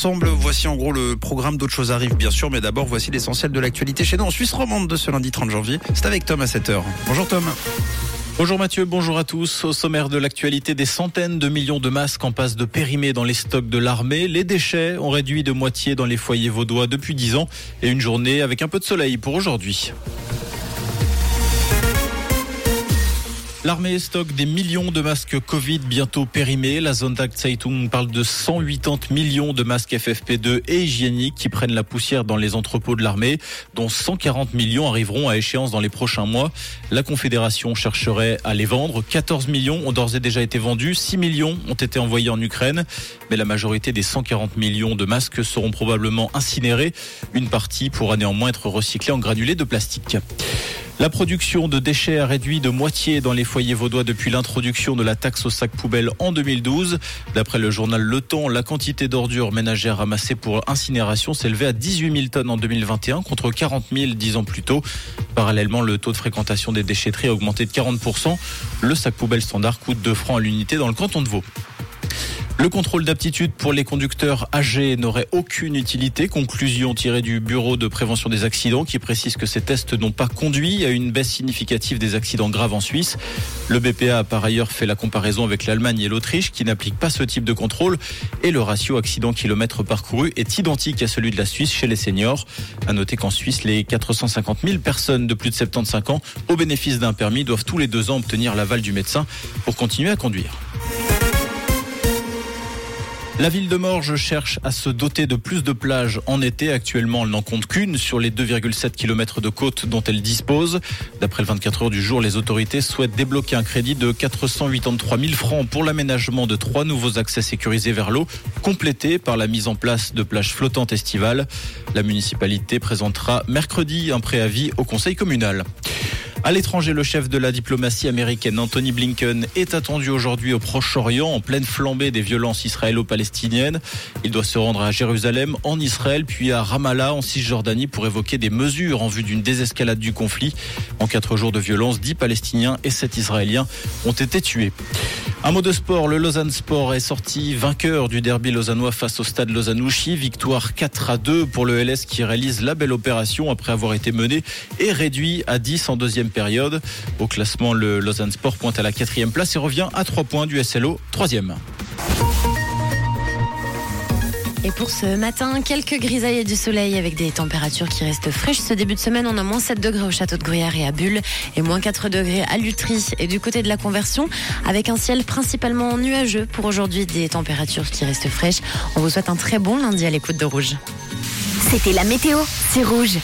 Ensemble, voici en gros le programme. D'autres choses arrivent bien sûr, mais d'abord voici l'essentiel de l'actualité chez nous en Suisse romande de ce lundi 30 janvier. C'est avec Tom à 7h. Bonjour Tom. Bonjour Mathieu, bonjour à tous. Au sommaire de l'actualité, des centaines de millions de masques en passe de périmer dans les stocks de l'armée. Les déchets ont réduit de moitié dans les foyers vaudois depuis 10 ans et une journée avec un peu de soleil pour aujourd'hui. L'armée stocke des millions de masques Covid bientôt périmés. La Sonntag Zeitung parle de 180 millions de masques FFP2 et hygiéniques qui prennent la poussière dans les entrepôts de l'armée, dont 140 millions arriveront à échéance dans les prochains mois. La Confédération chercherait à les vendre. 14 millions ont d'ores et déjà été vendus. 6 millions ont été envoyés en Ukraine. Mais la majorité des 140 millions de masques seront probablement incinérés. Une partie pourra néanmoins être recyclée en granulés de plastique. La production de déchets a réduit de moitié dans les foyers vaudois depuis l'introduction de la taxe au sac poubelle en 2012. D'après le journal Le Temps, la quantité d'ordures ménagères ramassées pour incinération s'élevait à 18 000 tonnes en 2021 contre 40 000 dix ans plus tôt. Parallèlement, le taux de fréquentation des déchetteries a augmenté de 40%. Le sac poubelle standard coûte 2 francs à l'unité dans le canton de Vaud. Le contrôle d'aptitude pour les conducteurs âgés n'aurait aucune utilité. Conclusion tirée du Bureau de prévention des accidents qui précise que ces tests n'ont pas conduit à une baisse significative des accidents graves en Suisse. Le BPA a par ailleurs fait la comparaison avec l'Allemagne et l'Autriche qui n'appliquent pas ce type de contrôle et le ratio accident kilomètres parcouru est identique à celui de la Suisse chez les seniors. À noter qu'en Suisse, les 450 000 personnes de plus de 75 ans au bénéfice d'un permis doivent tous les deux ans obtenir l'aval du médecin pour continuer à conduire. La ville de Morges cherche à se doter de plus de plages en été. Actuellement, elle n'en compte qu'une sur les 2,7 km de côte dont elle dispose. D'après le 24 heures du jour, les autorités souhaitent débloquer un crédit de 483 000 francs pour l'aménagement de trois nouveaux accès sécurisés vers l'eau, complétés par la mise en place de plages flottantes estivales. La municipalité présentera mercredi un préavis au conseil communal. À l'étranger, le chef de la diplomatie américaine, Anthony Blinken, est attendu aujourd'hui au Proche-Orient en pleine flambée des violences israélo-palestiniennes. Il doit se rendre à Jérusalem, en Israël, puis à Ramallah, en Cisjordanie, pour évoquer des mesures en vue d'une désescalade du conflit. En quatre jours de violence, dix Palestiniens et sept Israéliens ont été tués. Un mot de sport, le Lausanne Sport est sorti vainqueur du derby lausannois face au stade Lausanne-Ouchy. Victoire 4 à 2 pour le LS qui réalise la belle opération après avoir été mené et réduit à 10 en deuxième période. Au classement, le Lausanne Sport pointe à la quatrième place et revient à 3 points du SLO, troisième. Et pour ce matin, quelques grisailles et du soleil avec des températures qui restent fraîches. Ce début de semaine, on a moins 7 degrés au château de Gruyère et à Bulle et moins 4 degrés à Lutry et du côté de la conversion avec un ciel principalement nuageux pour aujourd'hui, des températures qui restent fraîches. On vous souhaite un très bon lundi à l'écoute de Rouge. C'était la météo, c'est Rouge.